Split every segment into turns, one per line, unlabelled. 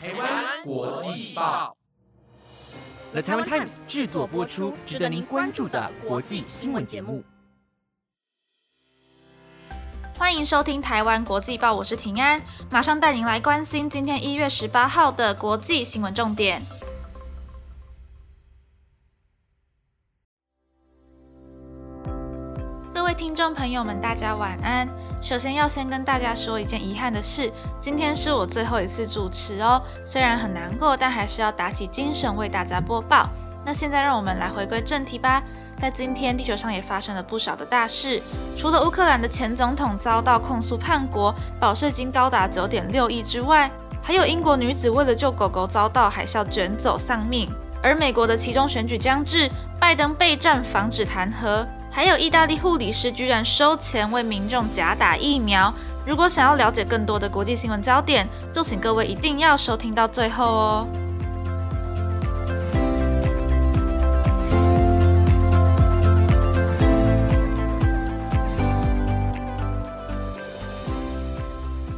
台湾国际报
，The Taiwan Times 制作播出，值得您关注的国际新闻节目。
欢迎收听台湾国际报，我是平安，马上带您来关心今天一月十八号的国际新闻重点。听众朋友们，大家晚安。首先要先跟大家说一件遗憾的事，今天是我最后一次主持哦。虽然很难过，但还是要打起精神为大家播报。那现在让我们来回归正题吧。在今天，地球上也发生了不少的大事。除了乌克兰的前总统遭到控诉叛国，保释金高达九点六亿之外，还有英国女子为了救狗狗遭到海啸卷走丧命。而美国的其中选举将至，拜登备战防止弹劾。还有意大利护理师居然收钱为民众假打疫苗。如果想要了解更多的国际新闻焦点，就请各位一定要收听到最后哦。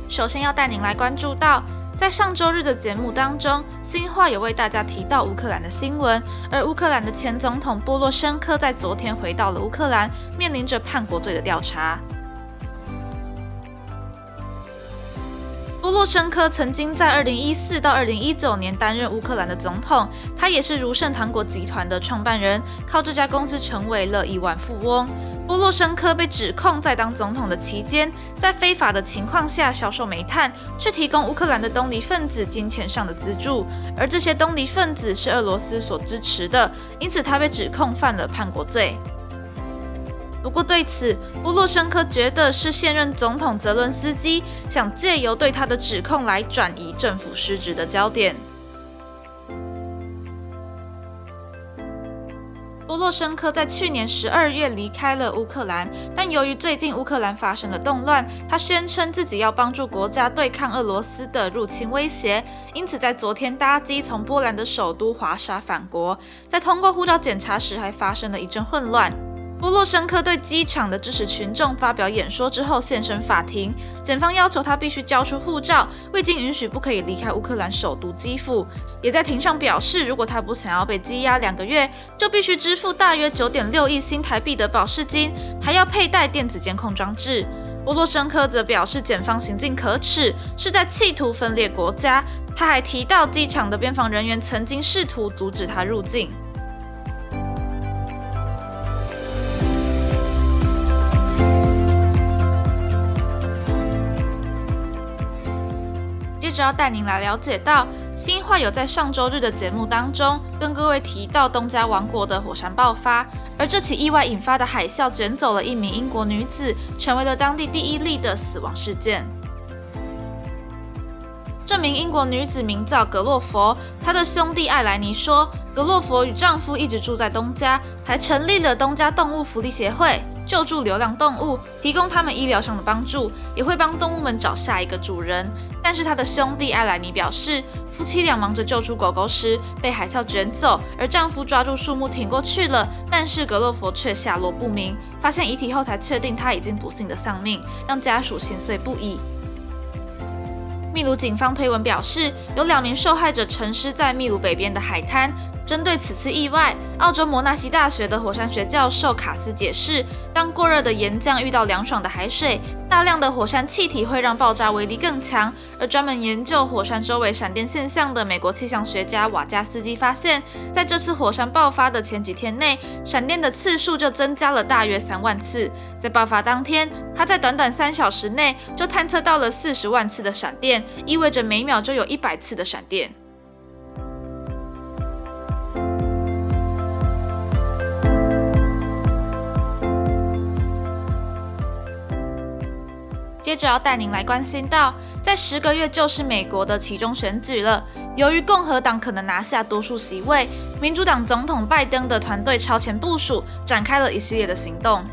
首先要带您来关注到，在上周日的节目当中，新话有为大家提到乌克兰的新闻，而乌克兰的前总统波洛申科在昨天回到了乌克兰，面临着叛国罪的调查。波洛申科曾经在二零一四到二零一九年担任乌克兰的总统，他也是如盛糖果集团的创办人，靠这家公司成为了亿万富翁。波洛申科被指控在当总统的期间，在非法的情况下销售煤炭，去提供乌克兰的东离分子金钱上的资助，而这些东离分子是俄罗斯所支持的，因此他被指控犯了叛国罪。不过，对此，波洛申科觉得是现任总统泽伦斯基想借由对他的指控来转移政府失职的焦点。波洛申科在去年十二月离开了乌克兰，但由于最近乌克兰发生了动乱，他宣称自己要帮助国家对抗俄罗斯的入侵威胁，因此在昨天搭机从波兰的首都华沙返国，在通过护照检查时还发生了一阵混乱。波洛申科对机场的支持群众发表演说之后现身法庭，检方要求他必须交出护照，未经允许不可以离开乌克兰首都基辅。也在庭上表示，如果他不想要被羁押两个月，就必须支付大约九点六亿新台币的保释金，还要佩戴电子监控装置。波洛申科则表示，检方行径可耻，是在企图分裂国家。他还提到，机场的边防人员曾经试图阻止他入境。接着要带您来了解到，新化有在上周日的节目当中跟各位提到东加王国的火山爆发，而这起意外引发的海啸卷走了一名英国女子，成为了当地第一例的死亡事件。这名英国女子名叫格洛佛，她的兄弟艾莱尼说，格洛佛与丈夫一直住在东家，还成立了东家动物福利协会，救助流浪动物，提供他们医疗上的帮助，也会帮动物们找下一个主人。但是他的兄弟艾莱尼表示，夫妻俩忙着救出狗狗时被海啸卷走，而丈夫抓住树木挺过去了，但是格洛佛却下落不明。发现遗体后才确定他已经不幸的丧命，让家属心碎不已。秘鲁警方推文表示，有两名受害者沉尸在秘鲁北边的海滩。针对此次意外，澳洲摩纳西大学的火山学教授卡斯解释，当过热的岩浆遇到凉爽的海水，大量的火山气体会让爆炸威力更强。而专门研究火山周围闪电现象的美国气象学家瓦加斯基发现，在这次火山爆发的前几天内，闪电的次数就增加了大约三万次。在爆发当天，他在短短三小时内就探测到了四十万次的闪电，意味着每秒就有一百次的闪电。接着要带您来关心到，在十个月就是美国的其中选举了。由于共和党可能拿下多数席位，民主党总统拜登的团队超前部署，展开了一系列的行动。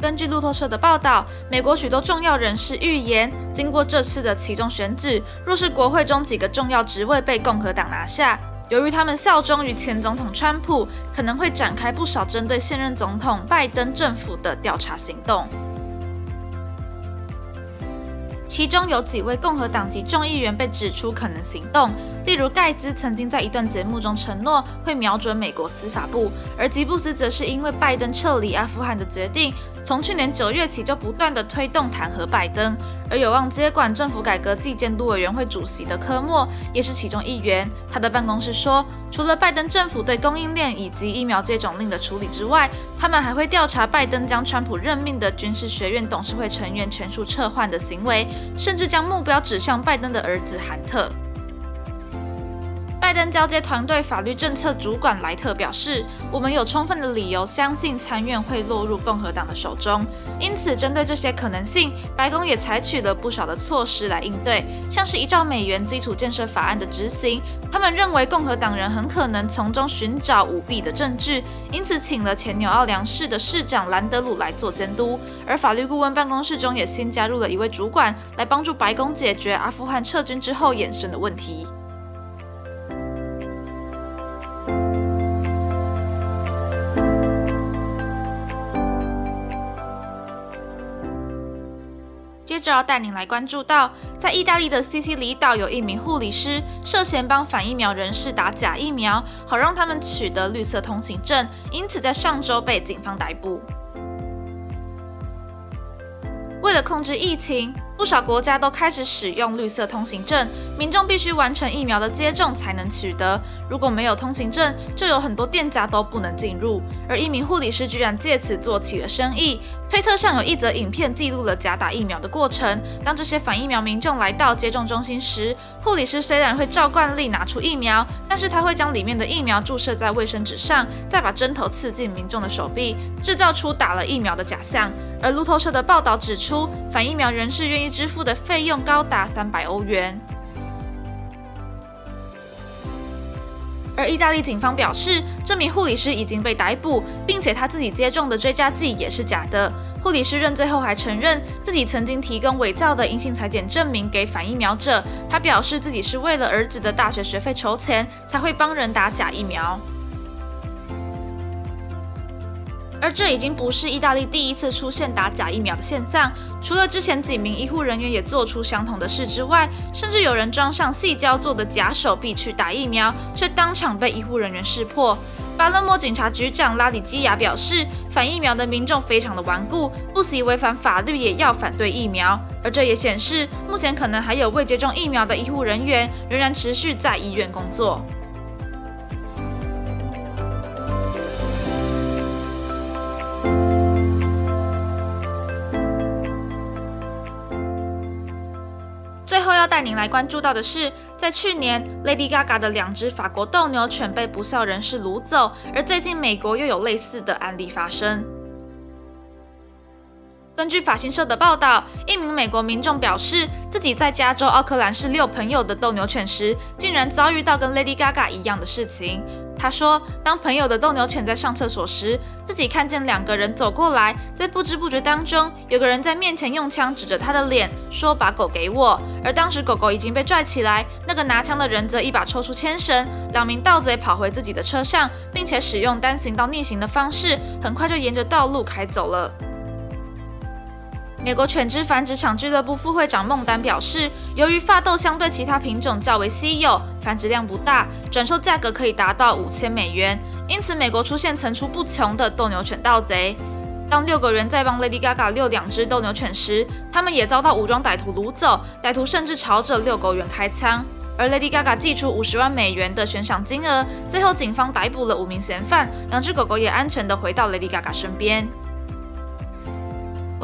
根据路透社的报道，美国许多重要人士预言，经过这次的其中选举，若是国会中几个重要职位被共和党拿下，由于他们效忠于前总统川普，可能会展开不少针对现任总统拜登政府的调查行动。其中有几位共和党籍众议员被指出可能行动，例如盖茨曾经在一段节目中承诺会瞄准美国司法部，而吉布斯则是因为拜登撤离阿富汗的决定，从去年九月起就不断的推动弹劾拜登。而有望接管政府改革暨监督委员会主席的科莫也是其中一员。他的办公室说，除了拜登政府对供应链以及疫苗接种令的处理之外，他们还会调查拜登将川普任命的军事学院董事会成员全数撤换的行为，甚至将目标指向拜登的儿子韩特。登交接团队法律政策主管莱特表示：“我们有充分的理由相信参院会落入共和党的手中，因此针对这些可能性，白宫也采取了不少的措施来应对，像是依照美元基础建设法案的执行。他们认为共和党人很可能从中寻找舞弊的证据，因此请了前纽奥良市的市长兰德鲁来做监督。而法律顾问办公室中也新加入了一位主管，来帮助白宫解决阿富汗撤军之后衍生的问题。”就要带您来关注到，在意大利的西西里岛有一名护理师涉嫌帮反疫苗人士打假疫苗，好让他们取得绿色通行证，因此在上周被警方逮捕。为了控制疫情。不少国家都开始使用绿色通行证，民众必须完成疫苗的接种才能取得。如果没有通行证，就有很多店家都不能进入。而一名护理师居然借此做起了生意。推特上有一则影片记录了假打疫苗的过程。当这些反疫苗民众来到接种中心时，护理师虽然会照惯例拿出疫苗，但是他会将里面的疫苗注射在卫生纸上，再把针头刺进民众的手臂，制造出打了疫苗的假象。而路透社的报道指出，反疫苗人士愿意。支付的费用高达三百欧元。而意大利警方表示，这名护理师已经被逮捕，并且他自己接种的追加剂也是假的。护理师认罪后还承认自己曾经提供伪造的阴性裁剪证明给反疫苗者。他表示自己是为了儿子的大学学费筹钱，才会帮人打假疫苗。而这已经不是意大利第一次出现打假疫苗的现象。除了之前几名医护人员也做出相同的事之外，甚至有人装上细胶做的假手臂去打疫苗，却当场被医护人员识破。巴勒莫警察局长拉里基亚表示，反疫苗的民众非常的顽固，不惜违反法律也要反对疫苗。而这也显示，目前可能还有未接种疫苗的医护人员仍然持续在医院工作。要带您来关注到的是，在去年，Lady Gaga 的两只法国斗牛犬被不孝人士掳走，而最近美国又有类似的案例发生。根据法新社的报道，一名美国民众表示，自己在加州奥克兰市遛朋友的斗牛犬时，竟然遭遇到跟 Lady Gaga 一样的事情。他说，当朋友的斗牛犬在上厕所时，自己看见两个人走过来，在不知不觉当中，有个人在面前用枪指着他的脸，说：“把狗给我。”而当时狗狗已经被拽起来，那个拿枪的人则一把抽出牵绳，两名盗贼跑回自己的车上，并且使用单行道逆行的方式，很快就沿着道路开走了。美国犬只繁殖场俱乐部副会长孟丹表示，由于发豆相对其他品种较为稀有，繁殖量不大，转售价格可以达到五千美元，因此美国出现层出不穷的斗牛犬盗贼。当六个人在帮 Lady Gaga 遛两只斗牛犬时，他们也遭到武装歹徒掳走，歹徒甚至朝着遛狗员开枪，而 Lady Gaga 寄出五十万美元的悬赏金额，最后警方逮捕了五名嫌犯，两只狗狗也安全地回到 Lady Gaga 身边。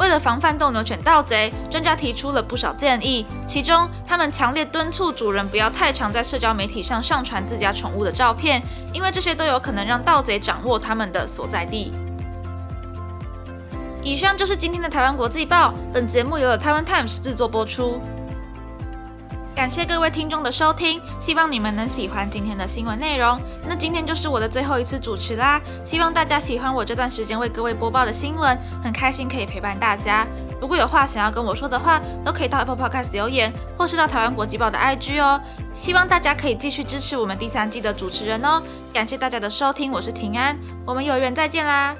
为了防范斗牛犬盗贼，专家提出了不少建议，其中他们强烈敦促主人不要太常在社交媒体上上传自家宠物的照片，因为这些都有可能让盗贼掌握他们的所在地。以上就是今天的台湾国际报，本节目由台湾 Times 制作播出。感谢各位听众的收听，希望你们能喜欢今天的新闻内容。那今天就是我的最后一次主持啦，希望大家喜欢我这段时间为各位播报的新闻，很开心可以陪伴大家。如果有话想要跟我说的话，都可以到 Apple Podcast 留言，或是到台湾国际报的 IG 哦。希望大家可以继续支持我们第三季的主持人哦。感谢大家的收听，我是平安，我们有缘再见啦。